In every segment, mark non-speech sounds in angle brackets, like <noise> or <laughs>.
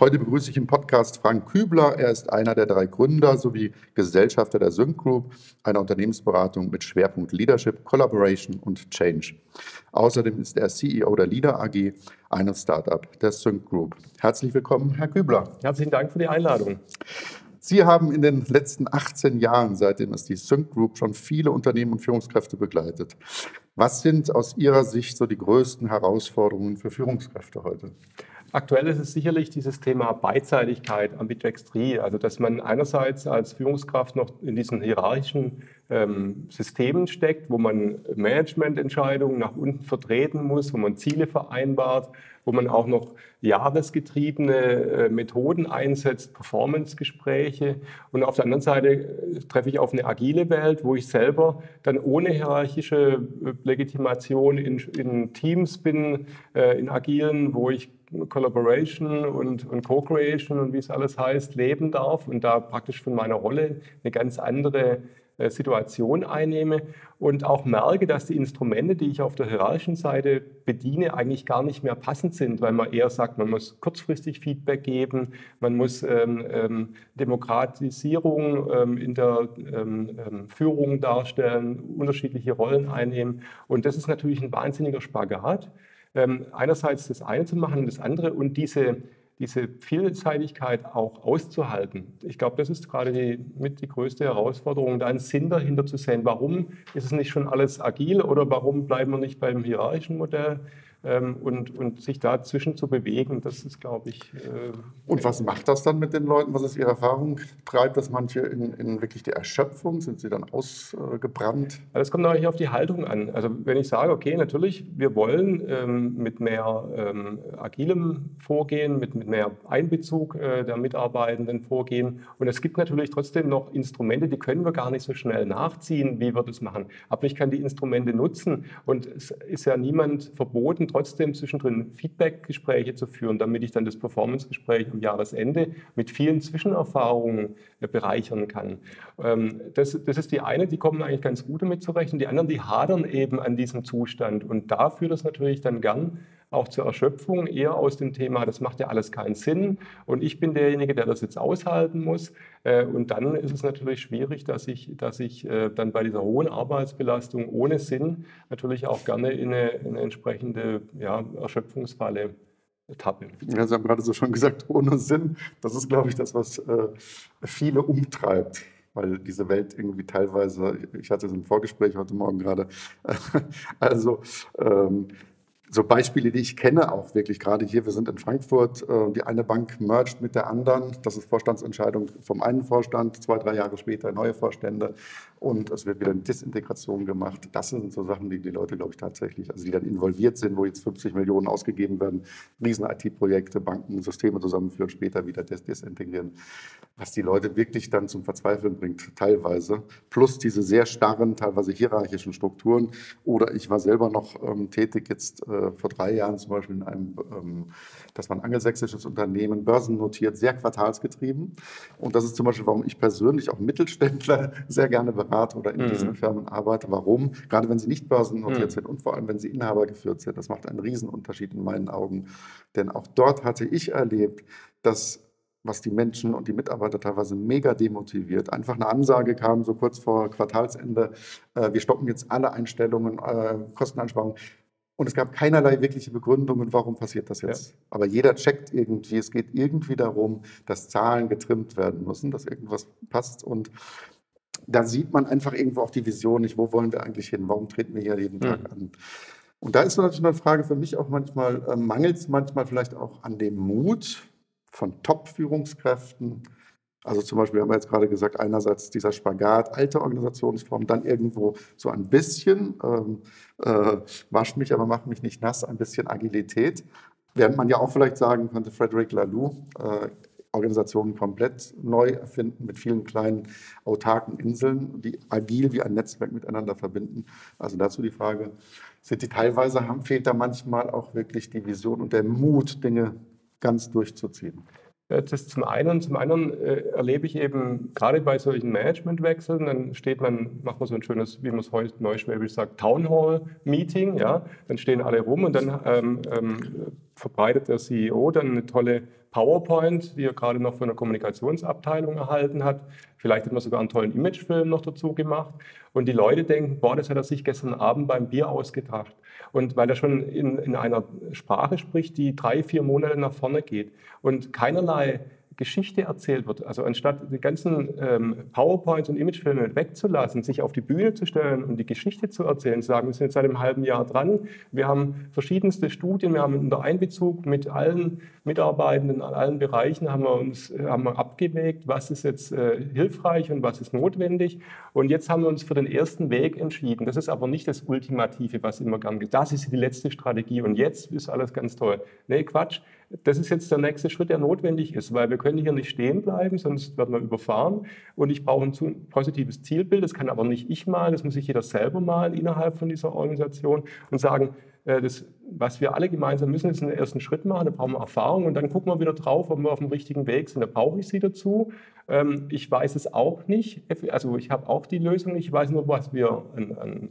Heute begrüße ich im Podcast Frank Kübler. Er ist einer der drei Gründer sowie Gesellschafter der Sync Group, einer Unternehmensberatung mit Schwerpunkt Leadership, Collaboration und Change. Außerdem ist er CEO der Leader AG, einem Startup der Sync Group. Herzlich willkommen, Herr Kübler. Herzlichen Dank für die Einladung. Sie haben in den letzten 18 Jahren, seitdem es die Sync Group, schon viele Unternehmen und Führungskräfte begleitet. Was sind aus Ihrer Sicht so die größten Herausforderungen für Führungskräfte heute? Aktuell ist es sicherlich dieses Thema Beidseitigkeit, Ambidextrie, also dass man einerseits als Führungskraft noch in diesen hierarchischen ähm, Systemen steckt, wo man Managemententscheidungen nach unten vertreten muss, wo man Ziele vereinbart, wo man auch noch jahresgetriebene äh, Methoden einsetzt, Performance-Gespräche. Und auf der anderen Seite äh, treffe ich auf eine agile Welt, wo ich selber dann ohne hierarchische äh, Legitimation in, in Teams bin, äh, in agilen, wo ich Collaboration und, und Co-Creation und wie es alles heißt, leben darf und da praktisch von meiner Rolle eine ganz andere äh, Situation einnehme und auch merke, dass die Instrumente, die ich auf der hierarchischen Seite bediene, eigentlich gar nicht mehr passend sind, weil man eher sagt, man muss kurzfristig Feedback geben, man muss ähm, ähm, Demokratisierung ähm, in der ähm, ähm, Führung darstellen, unterschiedliche Rollen einnehmen. Und das ist natürlich ein wahnsinniger Spagat ähm, einerseits das eine zu machen und das andere und diese, diese Vielseitigkeit auch auszuhalten. Ich glaube, das ist gerade die, mit die größte Herausforderung, da einen Sinn dahinter zu sehen. Warum ist es nicht schon alles agil oder warum bleiben wir nicht beim hierarchischen Modell? Ähm, und, und sich dazwischen zu bewegen, das ist, glaube ich. Äh, und was macht das dann mit den Leuten? Was ist Ihre Erfahrung? Treibt das manche in, in wirklich die Erschöpfung? Sind sie dann ausgebrannt? Das kommt natürlich auf die Haltung an. Also wenn ich sage, okay, natürlich, wir wollen ähm, mit mehr ähm, agilem Vorgehen, mit, mit mehr Einbezug äh, der Mitarbeitenden vorgehen. Und es gibt natürlich trotzdem noch Instrumente, die können wir gar nicht so schnell nachziehen, wie wir das machen. Aber ich kann die Instrumente nutzen und es ist ja niemand verboten, trotzdem zwischendrin Feedback-Gespräche zu führen, damit ich dann das Performance-Gespräch am Jahresende mit vielen Zwischenerfahrungen äh, bereichern kann. Ähm, das, das ist die eine, die kommen eigentlich ganz gut damit zurecht und die anderen, die hadern eben an diesem Zustand und da führt es natürlich dann gern auch zur Erschöpfung, eher aus dem Thema, das macht ja alles keinen Sinn und ich bin derjenige, der das jetzt aushalten muss. Äh, und dann ist es natürlich schwierig, dass ich, dass ich äh, dann bei dieser hohen Arbeitsbelastung ohne Sinn natürlich auch gerne in eine, in eine entsprechende ja, Erschöpfungsfalle tappe. Ja, Sie haben gerade so schon gesagt, ohne Sinn. Das ist, glaube ich, das, was äh, viele umtreibt weil diese Welt irgendwie teilweise, ich hatte so ein Vorgespräch heute Morgen gerade, <laughs> also ähm, so Beispiele, die ich kenne, auch wirklich gerade hier, wir sind in Frankfurt, äh, die eine Bank mergt mit der anderen, das ist Vorstandsentscheidung vom einen Vorstand, zwei, drei Jahre später neue Vorstände. Und es wird wieder eine Disintegration gemacht. Das sind so Sachen, die die Leute, glaube ich, tatsächlich, also die dann involviert sind, wo jetzt 50 Millionen ausgegeben werden, riesen IT-Projekte, Banken, Systeme zusammenführen, später wieder disintegrieren, was die Leute wirklich dann zum Verzweifeln bringt, teilweise, plus diese sehr starren, teilweise hierarchischen Strukturen. Oder ich war selber noch ähm, tätig jetzt äh, äh, vor drei Jahren zum Beispiel in einem, ähm, das war ein angelsächsisches Unternehmen, börsennotiert, sehr quartalsgetrieben. Und das ist zum Beispiel, warum ich persönlich auch Mittelständler <laughs> sehr gerne berate oder in mhm. diesen Firmen arbeite. Warum? Gerade wenn sie nicht börsennotiert mhm. sind und vor allem, wenn sie Inhaber geführt sind. Das macht einen Riesenunterschied in meinen Augen. Denn auch dort hatte ich erlebt, dass was die Menschen und die Mitarbeiter teilweise mega demotiviert. Einfach eine Ansage kam so kurz vor Quartalsende, äh, wir stoppen jetzt alle Einstellungen, äh, Kosteneinsparungen. Und es gab keinerlei wirkliche Begründungen, warum passiert das jetzt. Ja. Aber jeder checkt irgendwie, es geht irgendwie darum, dass Zahlen getrimmt werden müssen, dass irgendwas passt. Und da sieht man einfach irgendwo auch die Vision nicht, wo wollen wir eigentlich hin, warum treten wir hier jeden Tag mhm. an. Und da ist natürlich eine Frage für mich auch manchmal, äh, mangelt es manchmal vielleicht auch an dem Mut von Top-Führungskräften, also zum Beispiel haben wir jetzt gerade gesagt, einerseits dieser Spagat, alte Organisationsform, dann irgendwo so ein bisschen, ähm, äh, wasch mich, aber mach mich nicht nass, ein bisschen Agilität. Während man ja auch vielleicht sagen könnte, Frederic Laloux, äh, Organisationen komplett neu erfinden mit vielen kleinen autarken Inseln, die agil wie ein Netzwerk miteinander verbinden. Also dazu die Frage, sind die teilweise, haben, fehlt da manchmal auch wirklich die Vision und der Mut, Dinge ganz durchzuziehen? Das zum einen. Zum anderen äh, erlebe ich eben gerade bei solchen Managementwechseln, dann steht man, macht man so ein schönes, wie man es heute neuschwäbisch sagt, Town Hall Meeting, ja, dann stehen alle rum und dann ähm, ähm, verbreitet der CEO dann eine tolle PowerPoint, die er gerade noch von der Kommunikationsabteilung erhalten hat. Vielleicht hat man sogar einen tollen Imagefilm noch dazu gemacht. Und die Leute denken, boah, das hat er sich gestern Abend beim Bier ausgedacht. Und weil er schon in, in einer Sprache spricht, die drei, vier Monate nach vorne geht und keinerlei Geschichte erzählt wird. Also anstatt die ganzen ähm, PowerPoints und Imagefilme wegzulassen, sich auf die Bühne zu stellen und die Geschichte zu erzählen, zu sagen, wir sind jetzt seit einem halben Jahr dran, wir haben verschiedenste Studien, wir haben unter Einbezug mit allen Mitarbeitenden in allen Bereichen haben wir uns haben wir abgewägt, was ist jetzt äh, hilfreich und was ist notwendig. Und jetzt haben wir uns für den ersten Weg entschieden. Das ist aber nicht das Ultimative, was immer gern gesagt Das ist die letzte Strategie und jetzt ist alles ganz toll. Nee, Quatsch das ist jetzt der nächste Schritt, der notwendig ist, weil wir können hier nicht stehen bleiben, sonst werden wir überfahren. Und ich brauche ein positives Zielbild, das kann aber nicht ich malen, das muss sich jeder selber malen innerhalb von dieser Organisation und sagen, äh, das, was wir alle gemeinsam müssen, ist einen ersten Schritt machen, da brauchen wir Erfahrung und dann gucken wir wieder drauf, ob wir auf dem richtigen Weg sind. Da brauche ich sie dazu. Ähm, ich weiß es auch nicht, also ich habe auch die Lösung, ich weiß nur, was wir an, an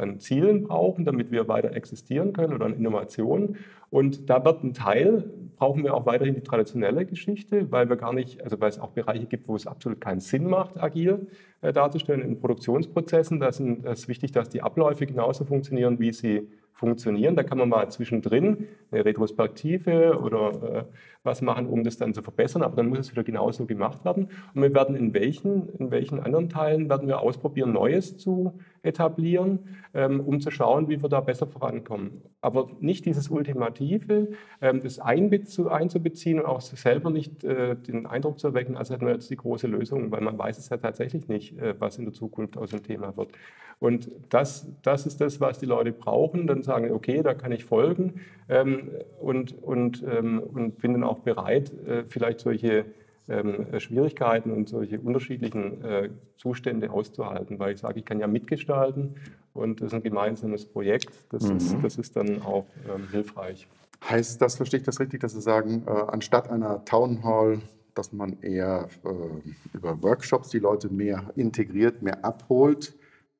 an Zielen brauchen, damit wir weiter existieren können oder an Innovationen. Und da wird ein Teil, brauchen wir auch weiterhin die traditionelle Geschichte, weil wir gar nicht, also weil es auch Bereiche gibt, wo es absolut keinen Sinn macht, agil äh, darzustellen. In Produktionsprozessen, da ist es wichtig, dass die Abläufe genauso funktionieren, wie sie funktionieren. Da kann man mal zwischendrin eine Retrospektive oder äh, was machen, um das dann zu verbessern, aber dann muss es wieder genauso gemacht werden. Und wir werden in welchen, in welchen anderen Teilen werden wir ausprobieren, Neues zu etablieren, ähm, um zu schauen, wie wir da besser vorankommen. Aber nicht dieses Ultimative, ähm, das einzubeziehen und auch selber nicht äh, den Eindruck zu erwecken, als hätten wir jetzt die große Lösung, weil man weiß es ja tatsächlich nicht, äh, was in der Zukunft aus dem Thema wird. Und das, das ist das, was die Leute brauchen. Dann sagen, okay, da kann ich folgen ähm, und, und, und bin dann auch bereit, äh, vielleicht solche Schwierigkeiten und solche unterschiedlichen äh, Zustände auszuhalten, weil ich sage, ich kann ja mitgestalten und das ist ein gemeinsames Projekt. Das, mhm. ist, das ist dann auch ähm, hilfreich. Heißt das, verstehe ich das richtig, dass Sie sagen, äh, anstatt einer Town Hall dass man eher äh, über Workshops die Leute mehr integriert, mehr abholt,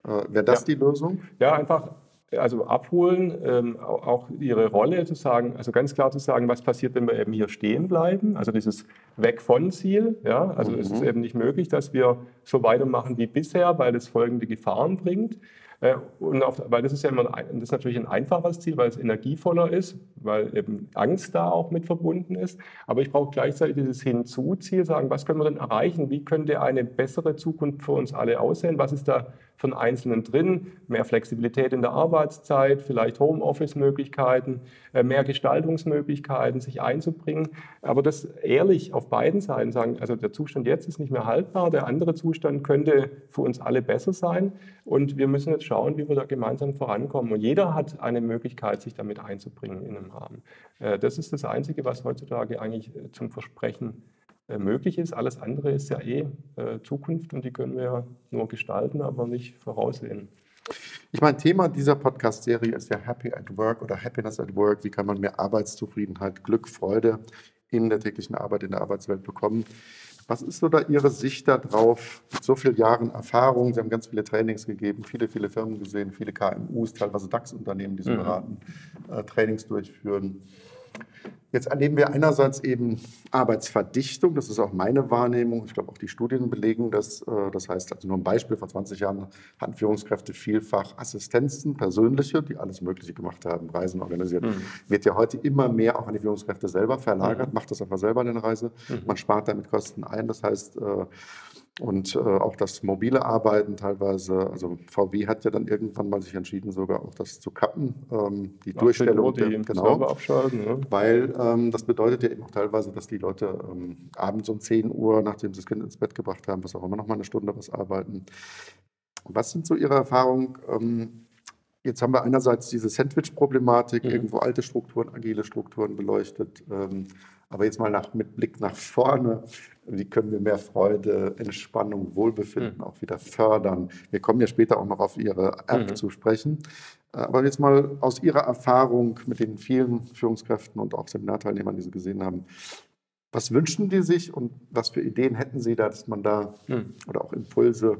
äh, Wäre das ja. die Lösung? Ja, einfach also abholen, ähm, auch ihre Rolle zu sagen, also ganz klar zu sagen, was passiert, wenn wir eben hier stehen bleiben, also dieses Weg von Ziel, ja, also mhm. es ist mhm. eben nicht möglich, dass wir so weitermachen wie bisher, weil es folgende Gefahren bringt. Äh, und auf, weil das ist ja immer ein, das ist natürlich ein einfaches Ziel, weil es energievoller ist, weil eben Angst da auch mit verbunden ist. Aber ich brauche gleichzeitig dieses Hinzu-Ziel, sagen, was können wir denn erreichen? Wie könnte eine bessere Zukunft für uns alle aussehen? Was ist da von Einzelnen drin, mehr Flexibilität in der Arbeitszeit, vielleicht Homeoffice-Möglichkeiten, äh, mehr Gestaltungsmöglichkeiten, sich einzubringen. Aber das ehrlich auf beiden Seiten sagen, also der Zustand jetzt ist nicht mehr haltbar, der andere Zustand könnte für uns alle besser sein und wir müssen jetzt schauen, wie wir da gemeinsam vorankommen. Und jeder hat eine Möglichkeit, sich damit einzubringen in einem Rahmen. Äh, das ist das Einzige, was heutzutage eigentlich äh, zum Versprechen äh, möglich ist. Alles andere ist ja eh Zukunft und die können wir nur gestalten, aber nicht voraussehen. Ich meine, Thema dieser Podcast-Serie ist ja Happy at Work oder Happiness at Work. Wie kann man mehr Arbeitszufriedenheit, Glück, Freude in der täglichen Arbeit, in der Arbeitswelt bekommen? Was ist so da Ihre Sicht darauf? Mit so vielen Jahren Erfahrung, Sie haben ganz viele Trainings gegeben, viele, viele Firmen gesehen, viele KMUs, teilweise DAX-Unternehmen, die Sie mhm. beraten, äh, Trainings durchführen. Jetzt erleben wir einerseits eben Arbeitsverdichtung, das ist auch meine Wahrnehmung. Ich glaube, auch die Studien belegen das. Äh, das heißt, also nur ein Beispiel, vor 20 Jahren hatten Führungskräfte vielfach Assistenzen, persönliche, die alles Mögliche gemacht haben, Reisen organisiert. Mhm. Wird ja heute immer mehr auch an die Führungskräfte selber verlagert, mhm. macht das einfach selber eine Reise. Mhm. Man spart damit Kosten ein. Das heißt, äh, und äh, auch das mobile Arbeiten teilweise, also VW hat ja dann irgendwann mal sich entschieden, sogar auch das zu kappen, ähm, die Ach, Durchstellung, die der, genau, abschalten, ja. weil ähm, das bedeutet ja eben auch teilweise, dass die Leute ähm, abends um 10 Uhr, nachdem sie das Kind ins Bett gebracht haben, was auch immer noch mal eine Stunde was arbeiten. Was sind so Ihre Erfahrungen? Ähm, Jetzt haben wir einerseits diese Sandwich-Problematik, mhm. irgendwo alte Strukturen, agile Strukturen beleuchtet. Ähm, aber jetzt mal nach, mit Blick nach vorne, wie können wir mehr Freude, Entspannung, Wohlbefinden mhm. auch wieder fördern? Wir kommen ja später auch noch auf Ihre App mhm. zu sprechen. Äh, aber jetzt mal aus Ihrer Erfahrung mit den vielen Führungskräften und auch Seminarteilnehmern, die Sie gesehen haben, was wünschen die sich und was für Ideen hätten Sie da, dass man da, hm. oder auch Impulse,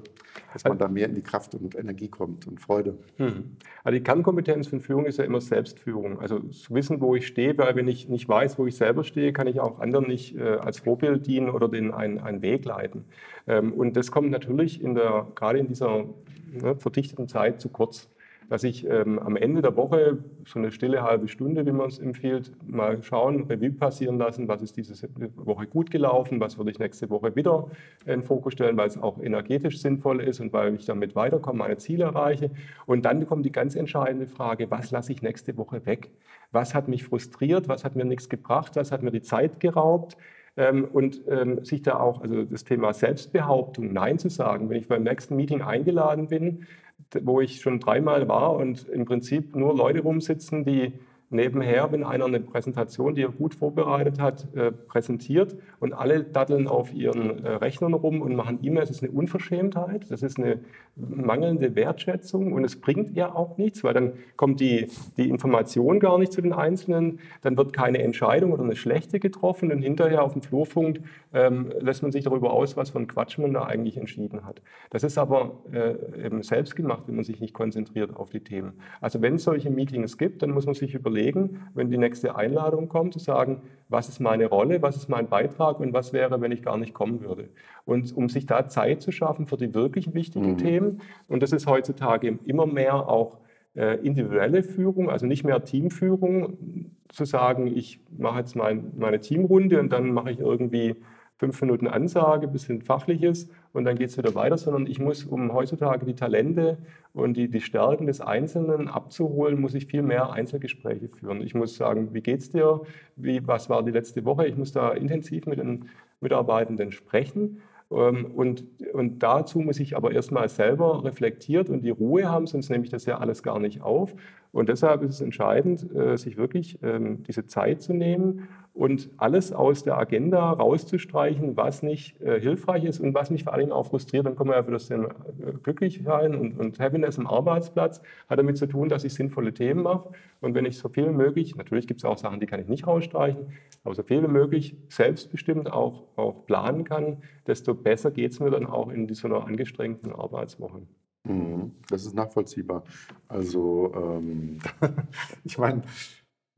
dass man da mehr in die Kraft und Energie kommt und Freude? Hm. Also die Kernkompetenz von Führung ist ja immer Selbstführung. Also zu wissen, wo ich stehe, weil wenn ich nicht weiß, wo ich selber stehe, kann ich auch anderen nicht äh, als Vorbild dienen oder den einen, einen Weg leiten. Ähm, und das kommt natürlich in der, gerade in dieser ne, verdichteten Zeit zu kurz dass ich ähm, am Ende der Woche so eine stille halbe Stunde, wie man es empfiehlt, mal schauen, Revue passieren lassen, was ist diese Woche gut gelaufen, was würde ich nächste Woche wieder in Fokus stellen, weil es auch energetisch sinnvoll ist und weil ich damit weiterkomme, meine Ziele erreiche. Und dann kommt die ganz entscheidende Frage, was lasse ich nächste Woche weg? Was hat mich frustriert? Was hat mir nichts gebracht? Was hat mir die Zeit geraubt? Ähm, und ähm, sich da auch, also das Thema Selbstbehauptung, Nein zu sagen, wenn ich beim nächsten Meeting eingeladen bin, wo ich schon dreimal war und im Prinzip nur Leute rumsitzen, die nebenher, wenn einer eine Präsentation, die er gut vorbereitet hat, äh, präsentiert und alle datteln auf ihren äh, Rechnern rum und machen E-Mails, das ist eine Unverschämtheit, das ist eine mangelnde Wertschätzung und es bringt ja auch nichts, weil dann kommt die, die Information gar nicht zu den Einzelnen, dann wird keine Entscheidung oder eine schlechte getroffen und hinterher auf dem Flurfunk ähm, lässt man sich darüber aus, was für ein Quatsch man da eigentlich entschieden hat. Das ist aber äh, eben selbst gemacht, wenn man sich nicht konzentriert auf die Themen. Also wenn es solche Meetings gibt, dann muss man sich überlegen, überlegen, wenn die nächste Einladung kommt, zu sagen, was ist meine Rolle, was ist mein Beitrag und was wäre, wenn ich gar nicht kommen würde. Und um sich da Zeit zu schaffen für die wirklich wichtigen mhm. Themen, und das ist heutzutage immer mehr auch äh, individuelle Führung, also nicht mehr Teamführung, zu sagen, ich mache jetzt mein, meine Teamrunde und dann mache ich irgendwie fünf Minuten Ansage, bisschen Fachliches und dann geht es wieder weiter, sondern ich muss, um heutzutage die Talente und die, die Stärken des Einzelnen abzuholen, muss ich viel mehr Einzelgespräche führen. Ich muss sagen, wie geht's dir? Wie, was war die letzte Woche? Ich muss da intensiv mit den Mitarbeitenden sprechen. Ähm, und, und dazu muss ich aber erstmal selber reflektiert und die Ruhe haben, sonst nehme ich das ja alles gar nicht auf. Und deshalb ist es entscheidend, äh, sich wirklich ähm, diese Zeit zu nehmen und alles aus der Agenda rauszustreichen, was nicht äh, hilfreich ist und was mich vor allen Dingen auch frustriert. Dann kommen wir ja für das Thema äh, glücklich sein und, und Happiness am Arbeitsplatz hat damit zu tun, dass ich sinnvolle Themen mache. Und wenn ich so viel wie möglich, natürlich gibt es auch Sachen, die kann ich nicht rausstreichen, aber so viel wie möglich selbstbestimmt auch, auch planen kann, desto besser geht es mir dann auch in einer angestrengten Arbeitswoche. Mhm, das ist nachvollziehbar. Also ähm, <laughs> ich meine,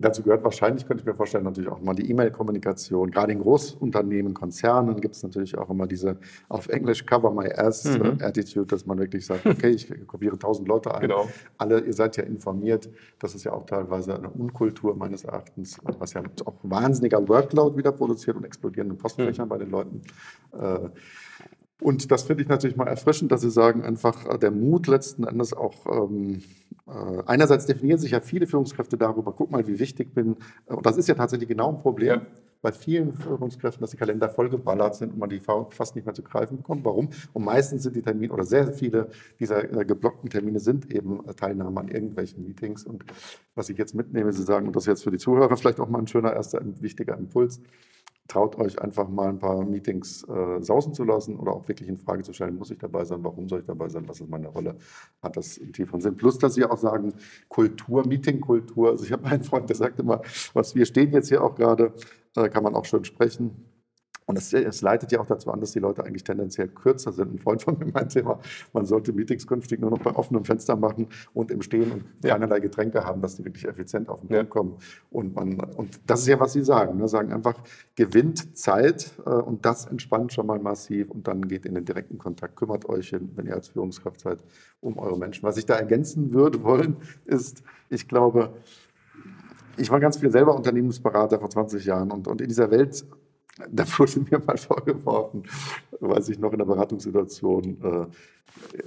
Dazu gehört wahrscheinlich, könnte ich mir vorstellen, natürlich auch mal die E-Mail-Kommunikation. Gerade in Großunternehmen, Konzernen gibt es natürlich auch immer diese auf Englisch Cover My Ass mhm. Attitude, dass man wirklich sagt, okay, ich kopiere tausend Leute ein. Genau. Alle, ihr seid ja informiert. Das ist ja auch teilweise eine Unkultur meines Erachtens, was ja auch wahnsinniger Workload wieder produziert und explodierende Postfächer mhm. bei den Leuten. Äh, und das finde ich natürlich mal erfrischend, dass Sie sagen, einfach äh, der Mut letzten Endes auch, ähm, äh, einerseits definieren sich ja viele Führungskräfte darüber, guck mal, wie wichtig ich bin. Äh, und das ist ja tatsächlich genau ein Problem ja. bei vielen Führungskräften, dass die Kalender vollgeballert sind und man die fast nicht mehr zu greifen bekommt. Warum? Und meistens sind die Termine oder sehr viele dieser äh, geblockten Termine sind eben Teilnahme an irgendwelchen Meetings. Und was ich jetzt mitnehme, Sie sagen, und das ist jetzt für die Zuhörer vielleicht auch mal ein schöner erster, wichtiger Impuls, traut euch einfach mal ein paar Meetings äh, sausen zu lassen oder auch wirklich in Frage zu stellen, muss ich dabei sein, warum soll ich dabei sein, was ist meine Rolle, hat das einen tieferen Sinn. Plus, dass sie auch sagen, Kultur, Meetingkultur. Also ich habe einen Freund, der sagt immer, was wir stehen jetzt hier auch gerade, äh, kann man auch schön sprechen. Und es, es, leitet ja auch dazu an, dass die Leute eigentlich tendenziell kürzer sind. Ein Freund von mir meinte immer, man sollte Meetings künftig nur noch bei offenem Fenster machen und im Stehen und ja. keinerlei Getränke haben, dass die wirklich effizient auf den Punkt ja. kommen. Und, man, und das ist ja, was Sie sagen. Ne? Sagen einfach, gewinnt Zeit äh, und das entspannt schon mal massiv und dann geht in den direkten Kontakt. Kümmert euch, wenn ihr als Führungskraft seid, um eure Menschen. Was ich da ergänzen würde wollen, ist, ich glaube, ich war ganz viel selber Unternehmensberater vor 20 Jahren und, und in dieser Welt da wurde mir mal <laughs> vorgeworfen, weiß ich noch in der Beratungssituation, äh,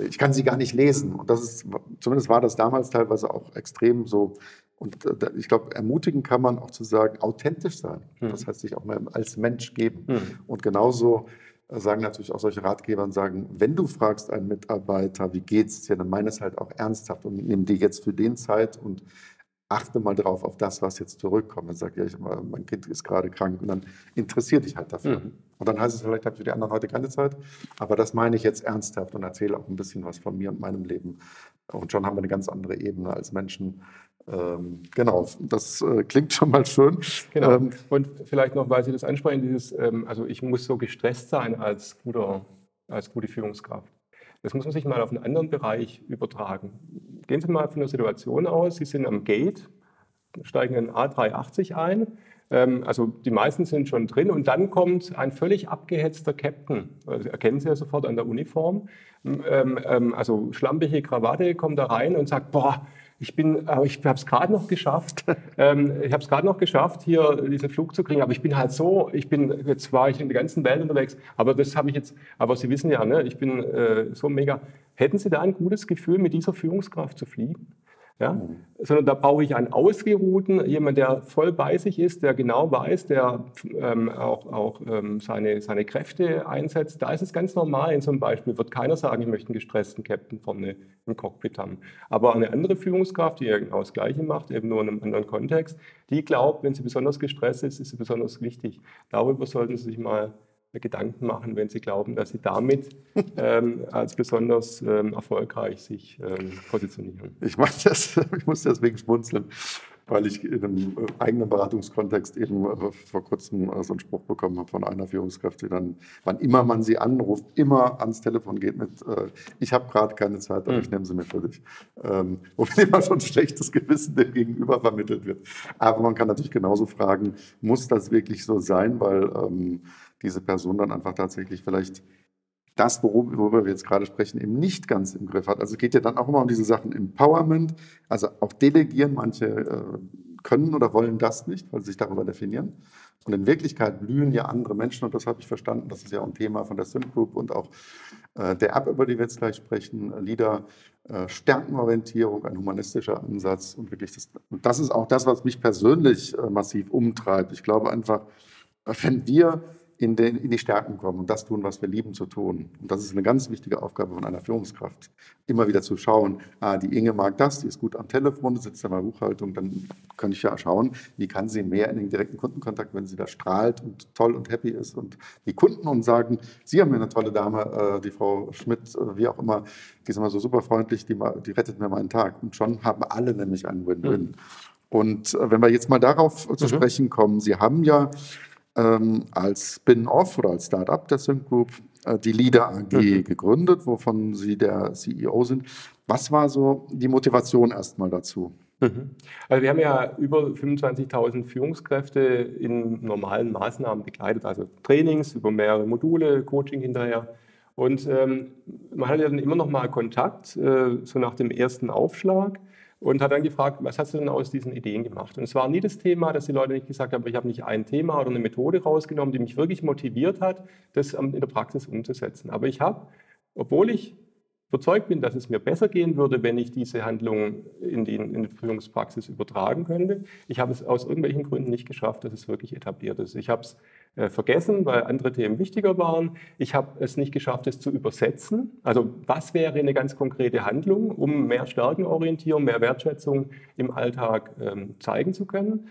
ich kann sie gar nicht lesen. Und das ist, zumindest war das damals teilweise auch extrem so. Und äh, ich glaube, ermutigen kann man auch zu sagen, authentisch sein. Mhm. Das heißt, sich auch mal als Mensch geben. Mhm. Und genauso äh, sagen natürlich auch solche Ratgeber und sagen, wenn du fragst einen Mitarbeiter, wie geht's dir, dann meine es halt auch ernsthaft und nimm dir jetzt für den Zeit und achte mal drauf auf das, was jetzt zurückkommt. Dann sagt ja, ich, mein Kind ist gerade krank und dann interessiert dich halt dafür. Mhm. Und dann heißt es vielleicht, habe für die anderen heute keine Zeit, aber das meine ich jetzt ernsthaft und erzähle auch ein bisschen was von mir und meinem Leben. Und schon haben wir eine ganz andere Ebene als Menschen. Ähm, genau, das äh, klingt schon mal schön. Genau. Ähm, und vielleicht noch, weil Sie das ansprechen, dieses, ähm, also ich muss so gestresst sein als, guter, als gute Führungskraft. Das muss man sich mal auf einen anderen Bereich übertragen. Gehen Sie mal von der Situation aus, Sie sind am Gate, steigen in A380 ein, ähm, also die meisten sind schon drin. Und dann kommt ein völlig abgehetzter Captain, also erkennen Sie ja sofort an der Uniform, ähm, ähm, also schlampige Krawatte, kommt da rein und sagt, boah, ich bin, äh, ich habe es gerade noch geschafft. <laughs> Ähm, ich habe es gerade noch geschafft, hier diesen Flug zu kriegen. Aber ich bin halt so, ich bin, jetzt war ich in der ganzen Welt unterwegs. Aber das habe ich jetzt, aber Sie wissen ja, ne, ich bin äh, so mega. Hätten Sie da ein gutes Gefühl, mit dieser Führungskraft zu fliegen? Ja? Mhm. Sondern da brauche ich einen ausgeruhten, jemand, der voll bei sich ist, der genau weiß, der ähm, auch, auch ähm, seine, seine Kräfte einsetzt. Da ist es ganz normal. In so einem Beispiel wird keiner sagen, ich möchte einen gestressten Captain vorne im Cockpit haben. Aber eine andere Führungskraft, die ja genau das Gleiche macht, eben nur in einem anderen Kontext, die glaubt, wenn sie besonders gestresst ist, ist sie besonders wichtig. Darüber sollten Sie sich mal Gedanken machen, wenn sie glauben, dass sie damit <laughs> ähm, als besonders ähm, erfolgreich sich ähm, positionieren. Ich, das, <laughs> ich muss deswegen schmunzeln, weil ich in einem äh, eigenen Beratungskontext eben äh, vor kurzem äh, so einen Spruch bekommen habe von einer Führungskraft, die dann, wann immer man sie anruft, immer ans Telefon geht mit, äh, ich habe gerade keine Zeit, aber ich hm. nehme sie mir für dich. Ähm, <laughs> womit immer schon ein schlechtes Gewissen dem Gegenüber vermittelt wird. Aber man kann natürlich genauso fragen, muss das wirklich so sein, weil ähm, diese Person dann einfach tatsächlich vielleicht das, worüber wir jetzt gerade sprechen, eben nicht ganz im Griff hat. Also es geht ja dann auch immer um diese Sachen Empowerment, also auch delegieren. Manche äh, können oder wollen das nicht, weil sie sich darüber definieren. Und in Wirklichkeit blühen ja andere Menschen, und das habe ich verstanden, das ist ja auch ein Thema von der Sim Group und auch äh, der App, über die wir jetzt gleich sprechen, Leader, äh, Stärkenorientierung, ein humanistischer Ansatz und wirklich das, und das ist auch das, was mich persönlich äh, massiv umtreibt. Ich glaube einfach, wenn wir in, den, in die Stärken kommen und das tun, was wir lieben zu tun. Und das ist eine ganz wichtige Aufgabe von einer Führungskraft. Immer wieder zu schauen, ah, die Inge mag das, die ist gut am Telefon, sitzt in der Buchhaltung, dann könnte ich ja schauen, wie kann sie mehr in den direkten Kundenkontakt, wenn sie da strahlt und toll und happy ist. Und die Kunden und sagen, Sie haben mir eine tolle Dame, äh, die Frau Schmidt, äh, wie auch immer, die ist immer so super freundlich, die, die rettet mir meinen Tag. Und schon haben alle nämlich einen Win-Win. Mhm. Und äh, wenn wir jetzt mal darauf zu mhm. sprechen kommen, Sie haben ja ähm, als Spin-off oder als Start-up der Sync Group äh, die Leader AG mhm. gegründet, wovon Sie der CEO sind. Was war so die Motivation erstmal dazu? Mhm. Also wir haben ja über 25.000 Führungskräfte in normalen Maßnahmen begleitet, also Trainings über mehrere Module, Coaching hinterher. Und ähm, man hat ja dann immer noch mal Kontakt, äh, so nach dem ersten Aufschlag und hat dann gefragt, was hast du denn aus diesen Ideen gemacht? Und es war nie das Thema, dass die Leute nicht gesagt haben, ich habe nicht ein Thema oder eine Methode rausgenommen, die mich wirklich motiviert hat, das in der Praxis umzusetzen. Aber ich habe, obwohl ich überzeugt bin, dass es mir besser gehen würde, wenn ich diese Handlung in die, in die Führungspraxis übertragen könnte. Ich habe es aus irgendwelchen Gründen nicht geschafft, dass es wirklich etabliert ist. Ich habe es äh, vergessen, weil andere Themen wichtiger waren. Ich habe es nicht geschafft, es zu übersetzen. Also was wäre eine ganz konkrete Handlung, um mehr Stärkenorientierung, mehr Wertschätzung im Alltag ähm, zeigen zu können?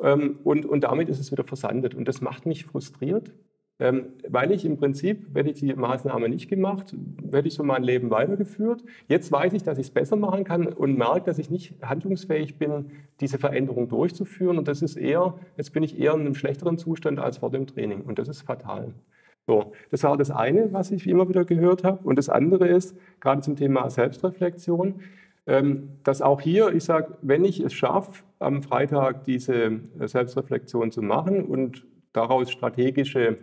Ähm, und, und damit ist es wieder versandet. Und das macht mich frustriert, weil ich im Prinzip, hätte ich die Maßnahme nicht gemacht, hätte ich so mein Leben weitergeführt. Jetzt weiß ich, dass ich es besser machen kann und merke, dass ich nicht handlungsfähig bin, diese Veränderung durchzuführen. Und das ist eher, jetzt bin ich eher in einem schlechteren Zustand als vor dem Training. Und das ist fatal. So, das war das eine, was ich immer wieder gehört habe. Und das andere ist, gerade zum Thema Selbstreflexion, ähm, dass auch hier, ich sage, wenn ich es schaffe, am Freitag diese Selbstreflexion zu machen und daraus strategische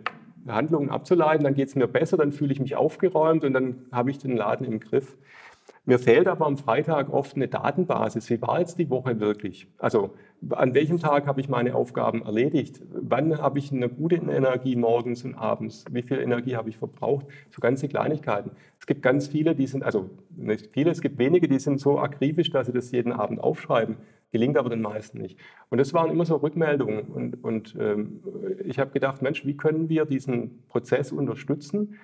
Handlungen abzuleiten, dann geht es mir besser, dann fühle ich mich aufgeräumt und dann habe ich den Laden im Griff. Mir fehlt aber am Freitag oft eine Datenbasis. Wie war jetzt die Woche wirklich? Also an welchem Tag habe ich meine Aufgaben erledigt? Wann habe ich eine gute Energie morgens und abends? Wie viel Energie habe ich verbraucht? So ganze Kleinigkeiten. Es gibt ganz viele, die sind, also nicht viele, es gibt wenige, die sind so akribisch, dass sie das jeden Abend aufschreiben. Gelingt aber den meisten nicht. Und das waren immer so Rückmeldungen. Und, und ähm, ich habe gedacht, Mensch, wie können wir diesen Prozess unterstützen?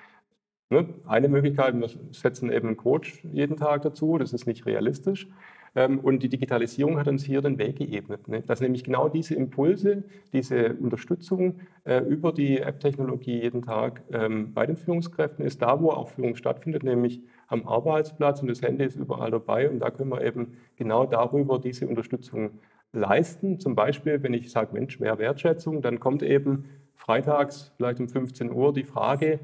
Ne? Eine Möglichkeit, wir setzen eben einen Coach jeden Tag dazu, das ist nicht realistisch. Ähm, und die Digitalisierung hat uns hier den Weg geebnet. Ne? Dass nämlich genau diese Impulse, diese Unterstützung äh, über die App-Technologie jeden Tag ähm, bei den Führungskräften ist, da wo auch Führung stattfindet, nämlich am Arbeitsplatz und das Handy ist überall dabei und da können wir eben genau darüber diese Unterstützung leisten. Zum Beispiel, wenn ich sage, Mensch, mehr Wertschätzung, dann kommt eben freitags vielleicht um 15 Uhr die Frage,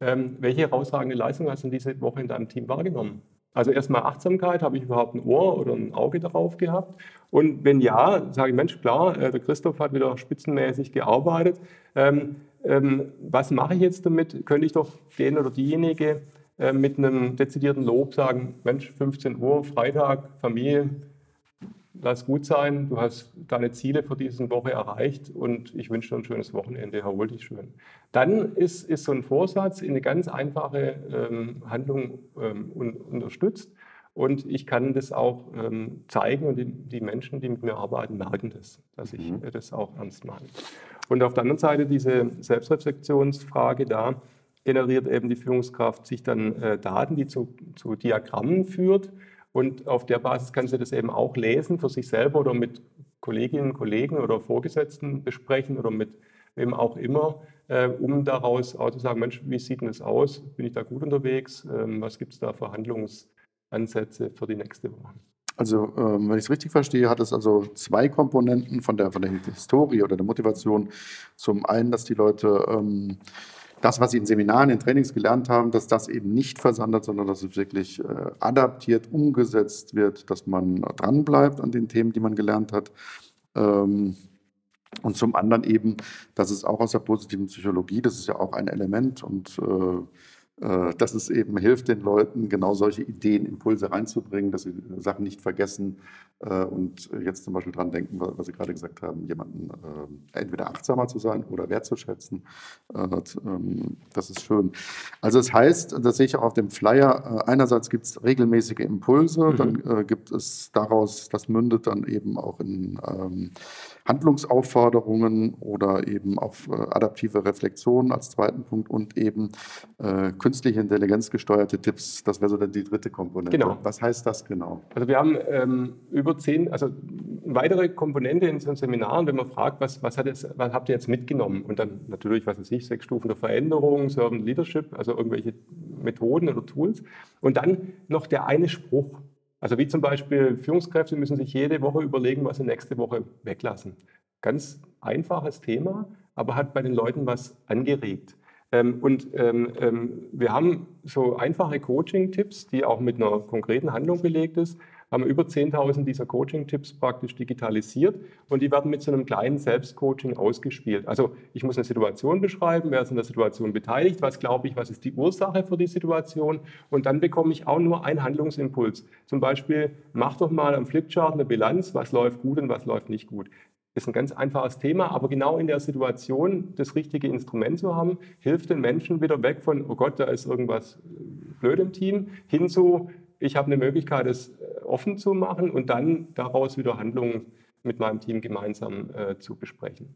ähm, welche herausragende Leistung hast du diese Woche in deinem Team wahrgenommen? Also erstmal Achtsamkeit, habe ich überhaupt ein Ohr oder ein Auge darauf gehabt? Und wenn ja, sage ich, Mensch, klar, äh, der Christoph hat wieder spitzenmäßig gearbeitet. Ähm, ähm, was mache ich jetzt damit? Könnte ich doch den oder diejenige äh, mit einem dezidierten Lob sagen, Mensch, 15 Uhr, Freitag, Familie, lass gut sein, du hast deine Ziele für diese Woche erreicht und ich wünsche dir ein schönes Wochenende, erhol dich schön. Dann ist, ist so ein Vorsatz in eine ganz einfache ähm, Handlung ähm, un, unterstützt und ich kann das auch ähm, zeigen und die, die, Menschen, die mit mir arbeiten, merken das, dass ich mhm. das auch ernst meine. Und auf der anderen Seite diese Selbstreflexionsfrage da, generiert eben die Führungskraft sich dann äh, Daten, die zu, zu Diagrammen führt und auf der Basis kann sie das eben auch lesen für sich selber oder mit Kolleginnen, Kollegen oder Vorgesetzten besprechen oder mit wem auch immer, äh, um daraus auch zu sagen, Mensch, wie sieht denn das aus? Bin ich da gut unterwegs? Ähm, was gibt es da für Handlungsansätze für die nächste Woche? Also, ähm, wenn ich es richtig verstehe, hat es also zwei Komponenten von der, von der Historie oder der Motivation. Zum einen, dass die Leute ähm, das, was sie in Seminaren, in Trainings gelernt haben, dass das eben nicht versandet, sondern dass es wirklich äh, adaptiert, umgesetzt wird, dass man dranbleibt an den Themen, die man gelernt hat. Ähm, und zum anderen eben, dass es auch aus der positiven Psychologie, das ist ja auch ein Element und äh, dass es eben hilft, den Leuten genau solche Ideen, Impulse reinzubringen, dass sie Sachen nicht vergessen äh, und jetzt zum Beispiel dran denken, was Sie gerade gesagt haben, jemanden äh, entweder achtsamer zu sein oder wertzuschätzen. Ähm, das ist schön. Also es das heißt, das sehe ich auch auf dem Flyer, einerseits gibt es regelmäßige Impulse, mhm. dann gibt es daraus, das mündet dann eben auch in ähm, Handlungsaufforderungen oder eben auf adaptive Reflexionen als zweiten Punkt und eben künstliche Intelligenz gesteuerte Tipps, das wäre so die dritte Komponente. Genau. Was heißt das genau? Also wir haben ähm, über zehn, also weitere Komponente in so einem Seminar, wenn man fragt, was, was, jetzt, was, habt ihr jetzt mitgenommen? Und dann natürlich, was weiß ich, sechs Stufen der Veränderung, Servant Leadership, also irgendwelche Methoden oder Tools. Und dann noch der eine Spruch. Also wie zum Beispiel Führungskräfte müssen sich jede Woche überlegen, was sie nächste Woche weglassen. Ganz einfaches Thema, aber hat bei den Leuten was angeregt. Ähm, und ähm, ähm, wir haben so einfache Coaching-Tipps, die auch mit einer konkreten Handlung belegt ist, haben über 10.000 dieser Coaching-Tipps praktisch digitalisiert und die werden mit so einem kleinen Selbstcoaching ausgespielt. Also ich muss eine Situation beschreiben, wer ist in der Situation beteiligt, was glaube ich, was ist die Ursache für die Situation und dann bekomme ich auch nur einen Handlungsimpuls. Zum Beispiel, mach doch mal am Flipchart eine Bilanz, was läuft gut und was läuft nicht gut ist ein ganz einfaches Thema, aber genau in der Situation das richtige Instrument zu haben, hilft den Menschen wieder weg von, oh Gott, da ist irgendwas blöd im Team, hin zu, ich habe eine Möglichkeit, es äh, offen zu machen und dann daraus wieder Handlungen mit meinem Team gemeinsam äh, zu besprechen.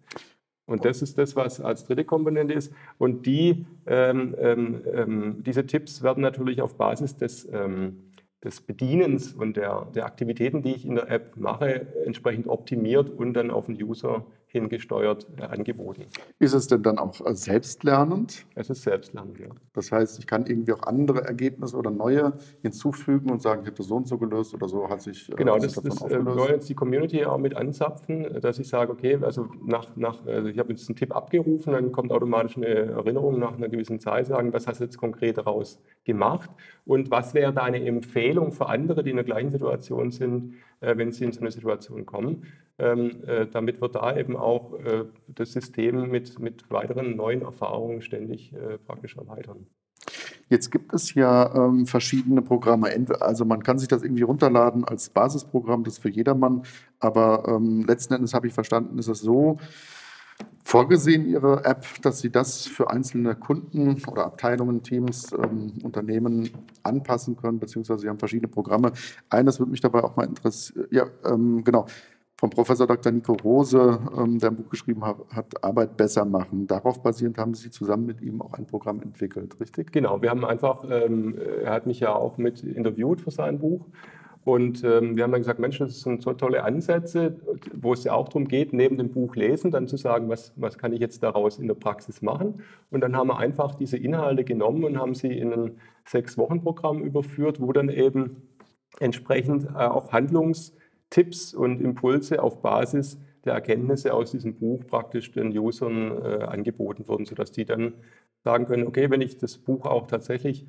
Und das ist das, was als dritte Komponente ist. Und die, ähm, ähm, ähm diese Tipps werden natürlich auf Basis des ähm, des Bedienens und der, der Aktivitäten, die ich in der App mache, entsprechend optimiert und dann auf den User hingesteuert äh, angeboten. Ist es denn dann auch äh, selbstlernend? Es ist selbstlernend, ja. Das heißt, ich kann irgendwie auch andere Ergebnisse oder neue hinzufügen und sagen, ich habe das so und so gelöst oder so hat sich äh, Genau, das, das äh, soll jetzt die Community auch mit anzapfen, dass ich sage, okay, also nach, nach also ich habe jetzt einen Tipp abgerufen, dann kommt automatisch eine Erinnerung nach einer gewissen Zeit, sagen, was hast du jetzt konkret daraus gemacht und was wäre deine Empfehlung für andere, die in der gleichen Situation sind, wenn sie in so eine Situation kommen. Ähm, äh, damit wir da eben auch äh, das System mit, mit weiteren neuen Erfahrungen ständig äh, praktisch erweitern. Jetzt gibt es ja ähm, verschiedene Programme. Also man kann sich das irgendwie runterladen als Basisprogramm, das ist für jedermann. Aber ähm, letzten Endes habe ich verstanden, ist es so vorgesehen, Ihre App, dass Sie das für einzelne Kunden oder Abteilungen, Teams, ähm, Unternehmen anpassen können, beziehungsweise Sie haben verschiedene Programme. Eines würde mich dabei auch mal interessieren. Ja, ähm, genau. von Professor Dr. Nico Rose, ähm, der ein Buch geschrieben hat, hat, Arbeit besser machen. Darauf basierend haben Sie zusammen mit ihm auch ein Programm entwickelt, richtig? Genau, wir haben einfach, ähm, er hat mich ja auch mit interviewt für sein Buch. Und ähm, wir haben dann gesagt, Mensch, das sind so tolle Ansätze, wo es ja auch darum geht, neben dem Buch lesen, dann zu sagen, was, was kann ich jetzt daraus in der Praxis machen. Und dann haben wir einfach diese Inhalte genommen und haben sie in ein Sechs-Wochen-Programm überführt, wo dann eben entsprechend äh, auch Handlungs- Tipps und Impulse auf Basis der Erkenntnisse aus diesem Buch praktisch den Usern äh, angeboten wurden, sodass die dann sagen können, okay, wenn ich das Buch auch tatsächlich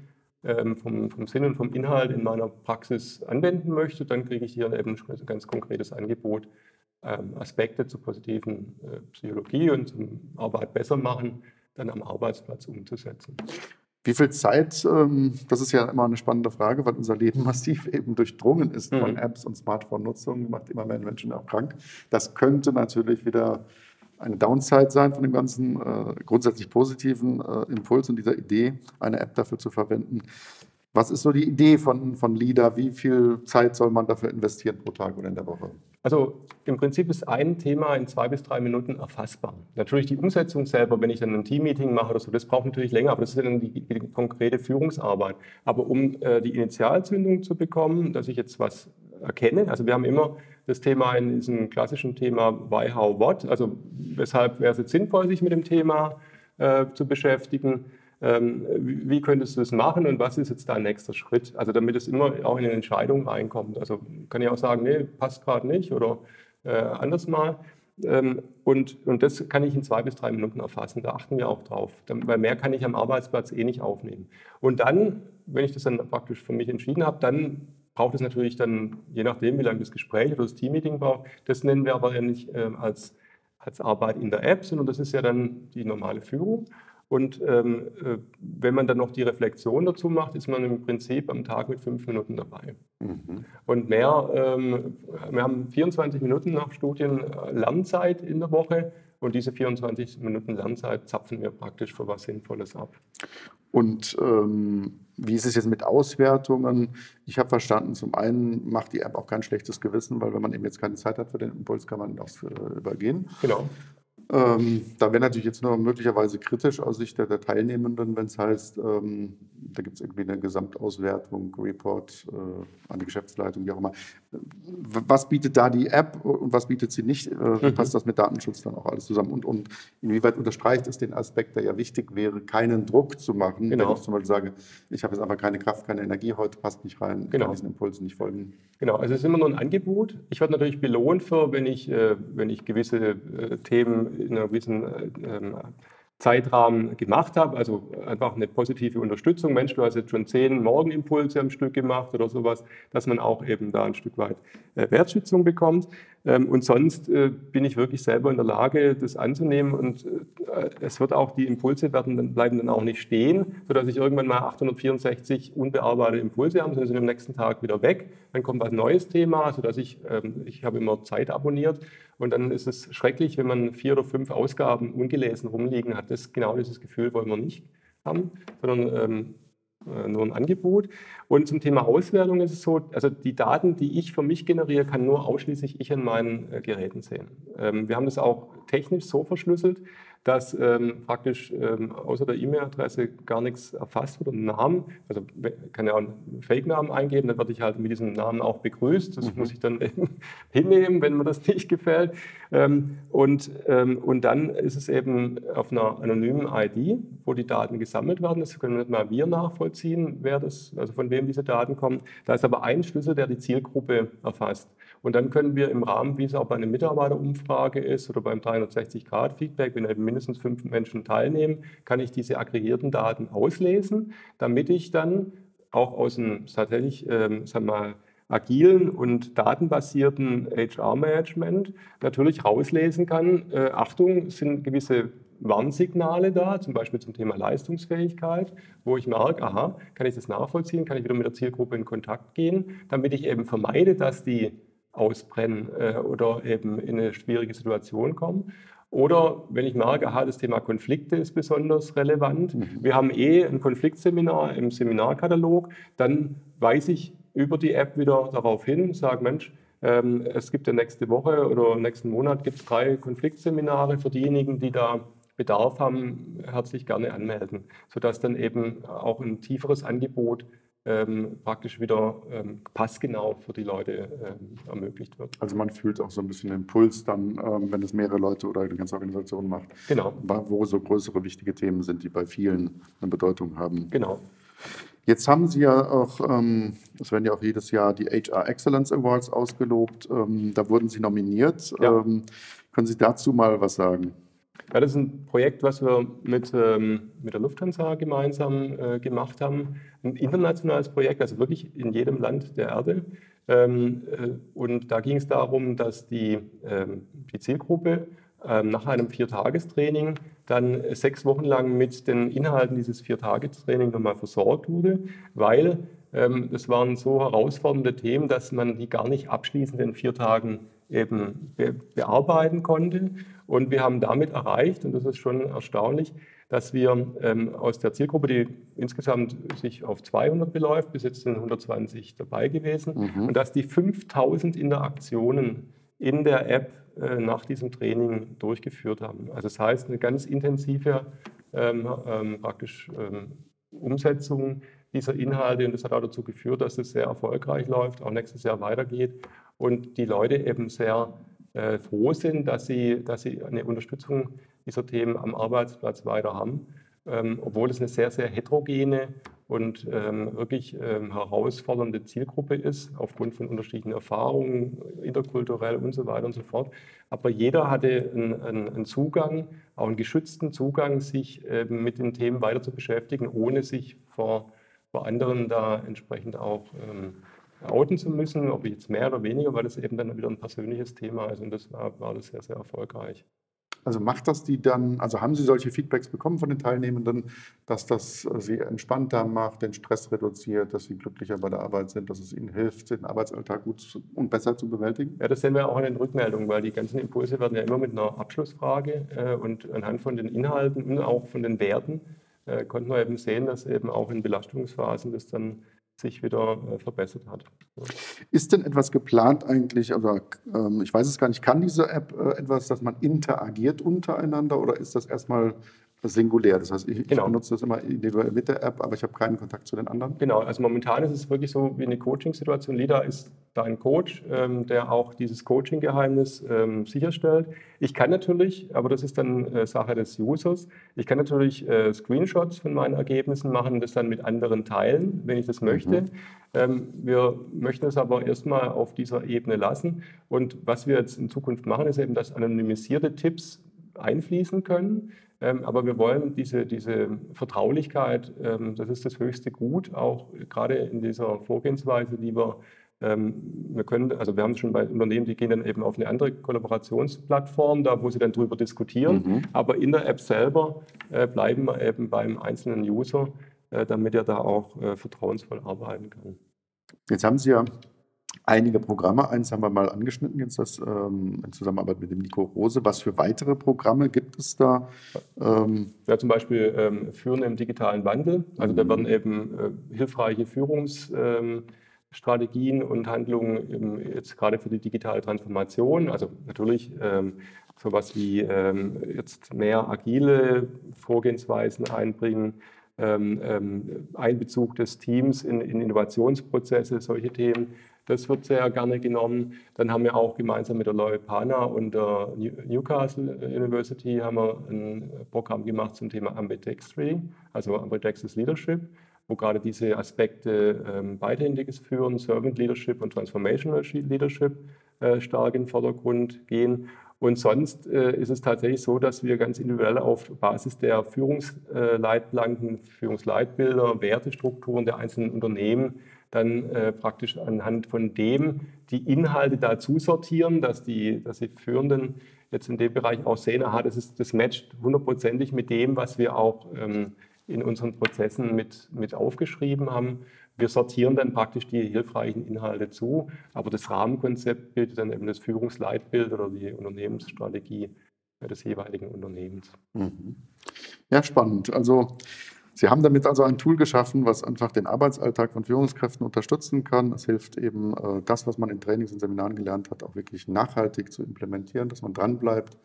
vom, vom, Sinn und vom Inhalt in meiner Praxis anwenden möchte, dann kriege ich hier eben ein ganz konkretes Angebot, ähm, Aspekte zur positiven äh, Psychologie und zum Arbeit besser machen, dann am Arbeitsplatz umzusetzen. Wie viel Zeit, ähm, das ist ja immer eine spannende Frage, weil unser Leben <laughs> massiv eben durchdrungen ist von mhm. Apps und Smartphone-Nutzung, macht immer mehr Menschen auch krank. Das könnte natürlich wieder eine Downside sein von dem ganzen äh, grundsätzlich positiven äh, Impuls und dieser Idee, eine App dafür zu verwenden. Was ist so die Idee von, von LIDA? Wie viel Zeit soll man dafür investieren pro Tag oder in der Woche? Also im Prinzip ist ein Thema in zwei bis drei Minuten erfassbar. Natürlich die Umsetzung selber, wenn ich dann ein Team-Meeting mache oder so, das braucht natürlich länger, aber das ist dann die, die konkrete Führungsarbeit. Aber um äh, die Initialzündung zu bekommen, dass ich jetzt was erkenne, also wir haben immer das Thema in diesem klassischen Thema Why, How, What, also weshalb wäre es jetzt sinnvoll, sich mit dem Thema äh, zu beschäftigen ähm, wie könntest du es machen und was ist jetzt dein nächster Schritt? Also damit es immer auch in eine Entscheidung reinkommt. Also kann ich auch sagen, nee, passt gerade nicht oder äh, anders mal. Ähm, und, und das kann ich in zwei bis drei Minuten erfassen. Da achten wir auch drauf, weil mehr kann ich am Arbeitsplatz eh nicht aufnehmen. Und dann, wenn ich das dann praktisch für mich entschieden habe, dann braucht es natürlich dann, je nachdem, wie lange das Gespräch oder das Teammeeting braucht, das nennen wir aber ja nicht äh, als, als Arbeit in der App, sondern das ist ja dann die normale Führung. Und ähm, äh, wenn man dann noch die Reflexion dazu macht, ist man im Prinzip am Tag mit fünf Minuten dabei. Mhm. Und mehr, ähm, wir haben 24 Minuten nach Studien Lernzeit in der Woche und diese 24 Minuten Lernzeit zapfen wir praktisch für was Sinnvolles ab. Und ähm, wie ist es jetzt mit Auswertungen? Ich habe verstanden, zum einen macht die App auch kein schlechtes Gewissen, weil wenn man eben jetzt keine Zeit hat für den Impuls, kann man das äh, übergehen. Genau. Ähm, da wäre natürlich jetzt nur möglicherweise kritisch aus Sicht der, der Teilnehmenden, wenn es heißt, ähm, da gibt es irgendwie eine Gesamtauswertung, Report äh, an die Geschäftsleitung, wie auch immer. Was bietet da die App und was bietet sie nicht? Äh, wie mhm. passt das mit Datenschutz dann auch alles zusammen? Und, und inwieweit unterstreicht es den Aspekt, der ja wichtig wäre, keinen Druck zu machen, genau. wenn ich zum Beispiel sage, ich habe jetzt einfach keine Kraft, keine Energie, heute passt nicht rein, genau. kann diesen Impulsen nicht folgen. Genau, also es ist immer nur ein Angebot. Ich werde natürlich belohnt für, wenn ich, äh, wenn ich gewisse äh, Themen in einer gewissen äh, ähm, Zeitrahmen gemacht habe, also einfach eine positive Unterstützung. Mensch, du hast jetzt schon zehn Morgenimpulse am Stück gemacht oder sowas, dass man auch eben da ein Stück weit äh, Wertschätzung bekommt. Ähm, und sonst äh, bin ich wirklich selber in der Lage, das anzunehmen und äh, es wird auch, die Impulse werden bleiben dann auch nicht stehen, sodass ich irgendwann mal 864 unbearbeitete Impulse habe, sondern sind am nächsten Tag wieder weg. Dann kommt was neues Thema, sodass ich, ähm, ich habe immer Zeit abonniert und dann ist es schrecklich, wenn man vier oder fünf Ausgaben ungelesen rumliegen hat. Das genau dieses Gefühl wollen wir nicht haben, sondern ähm, äh, nur ein Angebot. Und zum Thema Auswertung ist es so, also die Daten, die ich für mich generiere, kann nur ausschließlich ich an meinen äh, Geräten sehen. Ähm, wir haben das auch technisch so verschlüsselt, dass ähm, praktisch ähm, außer der E-Mail-Adresse gar nichts erfasst wird, einen Namen. Also kann ja auch einen Fake-Namen eingeben, dann werde ich halt mit diesem Namen auch begrüßt. Das mhm. muss ich dann <laughs> hinnehmen, wenn mir das nicht gefällt. Ähm, und, ähm, und dann ist es eben auf einer anonymen ID, wo die Daten gesammelt werden. Das können nicht mal wir nachvollziehen, wer das, also von wem diese Daten kommen. Da ist aber ein Schlüssel, der die Zielgruppe erfasst. Und dann können wir im Rahmen, wie es auch bei einer Mitarbeiterumfrage ist oder beim 360-Grad-Feedback, wenn eben mindestens fünf Menschen teilnehmen, kann ich diese aggregierten Daten auslesen, damit ich dann auch aus dem tatsächlich, ähm, sagen wir mal, agilen und datenbasierten HR-Management natürlich rauslesen kann, äh, Achtung, sind gewisse Warnsignale da, zum Beispiel zum Thema Leistungsfähigkeit, wo ich merke, aha, kann ich das nachvollziehen, kann ich wieder mit der Zielgruppe in Kontakt gehen, damit ich eben vermeide, dass die ausbrennen äh, oder eben in eine schwierige Situation kommen. Oder wenn ich merke, aha, das Thema Konflikte ist besonders relevant, mhm. wir haben eh ein Konfliktseminar im Seminarkatalog, dann weise ich über die App wieder darauf hin, sage, Mensch, Ähm, es gibt ja nächste Woche oder nächsten Monat gibt es drei Konfliktseminare für diejenigen, die da Bedarf haben, herzlich gerne anmelden, sodass dann eben auch ein tieferes Angebot ähm, praktisch wieder ähm, passgenau für die Leute ähm, ermöglicht wird. Also man fühlt auch so ein bisschen den Puls dann, ähm, wenn es mehrere Leute oder eine ganze Organisation macht. Genau. Wo so größere, wichtige Themen sind, die bei vielen eine Bedeutung haben. Genau. Jetzt haben Sie ja auch, ähm, es werden ja auch jedes Jahr die HR Excellence Awards ausgelobt. Ähm, da wurden Sie nominiert. Ja. können Sie dazu mal was sagen? Ja, das ist ein Projekt, was wir mit, ähm, mit der Lufthansa gemeinsam äh, gemacht haben. Ein internationales Projekt, also wirklich in jedem Land der Erde. Ähm, äh, und da ging es darum, dass die, ähm, die Zielgruppe ähm, nach einem Viertagestraining dann sechs Wochen lang mit den Inhalten dieses Viertagestrainings nochmal versorgt wurde, weil ähm, das waren so herausfordernde Themen, dass man die gar nicht abschließend in vier Tagen eben be bearbeiten konnte. Und wir haben damit erreicht, und das ist schon erstaunlich, dass wir ähm, aus der Zielgruppe, die insgesamt sich auf 200 beläuft, bis jetzt sind 120 dabei gewesen, mhm. und dass die 5000 Interaktionen in der App äh, nach diesem Training durchgeführt haben. Also das heißt, eine ganz intensive ähm, ähm, praktisch ähm, Umsetzung dieser Inhalte und das hat auch dazu geführt, dass es sehr erfolgreich läuft, auch nächstes Jahr weitergeht und die Leute eben sehr äh, froh sind, dass sie, dass sie eine Unterstützung dieser Themen am Arbeitsplatz weiter haben, ähm, obwohl es eine sehr, sehr heterogene und ähm, wirklich ähm, herausfordernde Zielgruppe ist, aufgrund von unterschiedlichen Erfahrungen, interkulturell und so weiter und so fort. Aber jeder hatte einen, einen Zugang, auch einen geschützten Zugang, sich ähm, mit den Themen weiter zu beschäftigen, ohne sich vor, vor anderen da entsprechend auch ähm, outen zu müssen, ob ich jetzt mehr oder weniger, weil das eben dann wieder ein persönliches Thema ist und das war, war das sehr, sehr erfolgreich. Also macht das die dann, also haben Sie solche Feedbacks bekommen von den Teilnehmenden, dass das Sie entspannter macht, den Stress reduziert, dass Sie glücklicher bei der Arbeit sind, dass es Ihnen hilft, den Arbeitsalltag gut und besser zu bewältigen? Ja, das sehen wir auch in den Rückmeldungen, weil die ganzen Impulse werden ja immer mit einer Abschlussfrage äh, und anhand von den Inhalten und auch von den Werten äh, konnten wir eben sehen, dass eben auch in Belastungsphasen das dann sich wieder äh, verbessert hat. Ist denn etwas geplant eigentlich, oder ähm, ich weiß es gar nicht, kann diese App äh, etwas, dass man interagiert untereinander oder ist das erstmal singulär. Das heißt, ich, genau. ich benutze das immer individuell mit der App, aber ich habe keinen Kontakt zu den anderen. Genau, also momentan ist es wirklich so wie eine Coaching-Situation. LIDA ist da ein Coach, ähm, der auch dieses Coaching-Geheimnis ähm, sicherstellt. Ich kann natürlich, aber das ist dann äh, Sache des Users, ich kann natürlich äh, Screenshots von meinen Ergebnissen machen und das dann mit anderen teilen, wenn ich das möchte. Mhm. Ähm, wir möchten es aber erstmal auf dieser Ebene lassen. Und was wir jetzt in Zukunft machen, ist eben, dass anonymisierte Tipps einfließen können. Ähm, aber wir wollen diese, diese Vertraulichkeit, ähm, das ist das höchste Gut, auch gerade in dieser Vorgehensweise, die wir ähm, wir können, also wir haben es schon bei Unternehmen, die gehen dann eben auf eine andere Kollaborationsplattform, da wo sie dann drüber diskutieren. Mhm. Aber in der App selber äh, bleiben wir eben beim einzelnen User, äh, damit er da auch äh, vertrauensvoll arbeiten kann. Jetzt haben Sie ja einige Programme. Eins haben wir mal angeschnitten, jetzt das ähm, in Zusammenarbeit mit dem Nico Rose. Was für weitere Programme gibt es da? Ähm ja, zum Beispiel ähm, Führen im digitalen Wandel. Also da werden eben äh, hilfreiche Führungsstrategien ähm, und Handlungen jetzt gerade für die digitale Transformation. Also natürlich ähm, sowas wie ähm, jetzt mehr agile Vorgehensweisen einbringen. Einbezug des Teams in, in Innovationsprozesse, solche Themen. Das wird sehr gerne genommen. Dann haben wir auch gemeinsam mit der Loypana und der Newcastle University haben wir ein Programm gemacht zum Thema Ambidextry, also Ambidextrous Leadership, wo gerade diese Aspekte ähm, beidhändiges Führen, Servant Leadership und Transformational Leadership äh, stark in den Vordergrund gehen. Und sonst äh, ist es tatsächlich so, dass wir ganz individuell auf Basis der Führungsleitplanken, Führungsleitbilder, Wertestrukturen der einzelnen Unternehmen dann äh, praktisch anhand von dem die Inhalte dazu sortieren, dass die, dass die Führenden jetzt in dem Bereich auch sehen, aha, das, ist, das matcht hundertprozentig mit dem, was wir auch ähm, in unseren Prozessen mit, mit aufgeschrieben haben. Wir sortieren dann praktisch die hilfreichen Inhalte zu, aber das Rahmenkonzept bildet dann eben das Führungsleitbild oder die Unternehmensstrategie des jeweiligen Unternehmens. Mhm. Ja, spannend. Also Sie haben damit also ein Tool geschaffen, was einfach den Arbeitsalltag von Führungskräften unterstützen kann. Es hilft eben, äh, das, was man in Trainings und Seminaren gelernt hat, auch wirklich nachhaltig zu implementieren, dass man dranbleibt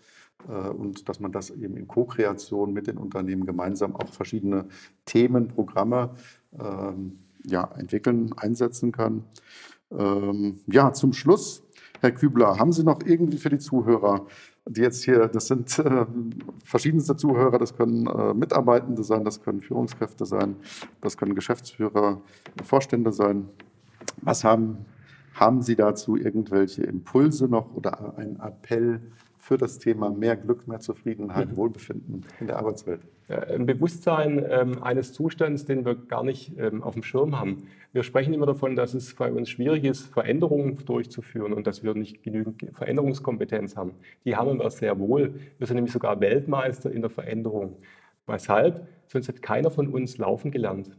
äh, und dass man das eben in Co-Kreation mit den Unternehmen gemeinsam auch verschiedene Themen, Programme ähm, ja, entwickeln, einsetzen kann. Ähm, ja, zum Schluss, Herr Kübler, haben Sie noch irgendwie für die Zuhörer die jetzt hier, das sind äh, verschiedenste Zuhörer, das können äh, Mitarbeitende sein, das können Führungskräfte sein, das können Geschäftsführer, Vorstände sein. Was haben, haben Sie dazu irgendwelche Impulse noch oder einen Appell für das Thema mehr Glück, mehr Zufriedenheit, mhm. Wohlbefinden in der Arbeitswelt? Ein Bewusstsein ähm, eines Zustands, den wir gar nicht ähm, auf dem Schirm haben. Wir sprechen immer davon, dass es bei uns schwierig ist, Veränderungen durchzuführen und dass wir nicht genügend Veränderungskompetenz haben. Die haben wir sehr wohl. Wir sind nämlich sogar Weltmeister in der Veränderung. Weshalb? Sonst hat keiner von uns laufen gelernt.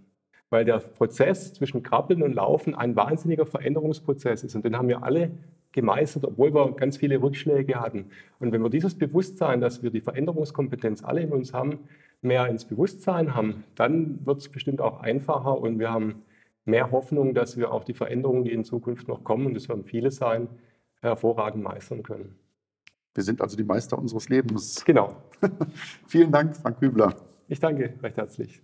Weil der Prozess zwischen Krabbeln und Laufen ein wahnsinniger Veränderungsprozess ist. Und den haben wir alle gemeistert, obwohl wir ganz viele Rückschläge hatten. Und wenn wir dieses Bewusstsein, dass wir die Veränderungskompetenz alle in uns haben, mehr ins Bewusstsein haben, dann wird es bestimmt auch einfacher und wir haben mehr Hoffnung, dass wir auch die Veränderungen, die in Zukunft noch kommen, und es werden viele sein, hervorragend meistern können. Wir sind also die Meister unseres Lebens. Genau. <laughs> Vielen Dank, Frank Kübler. Ich danke recht herzlich.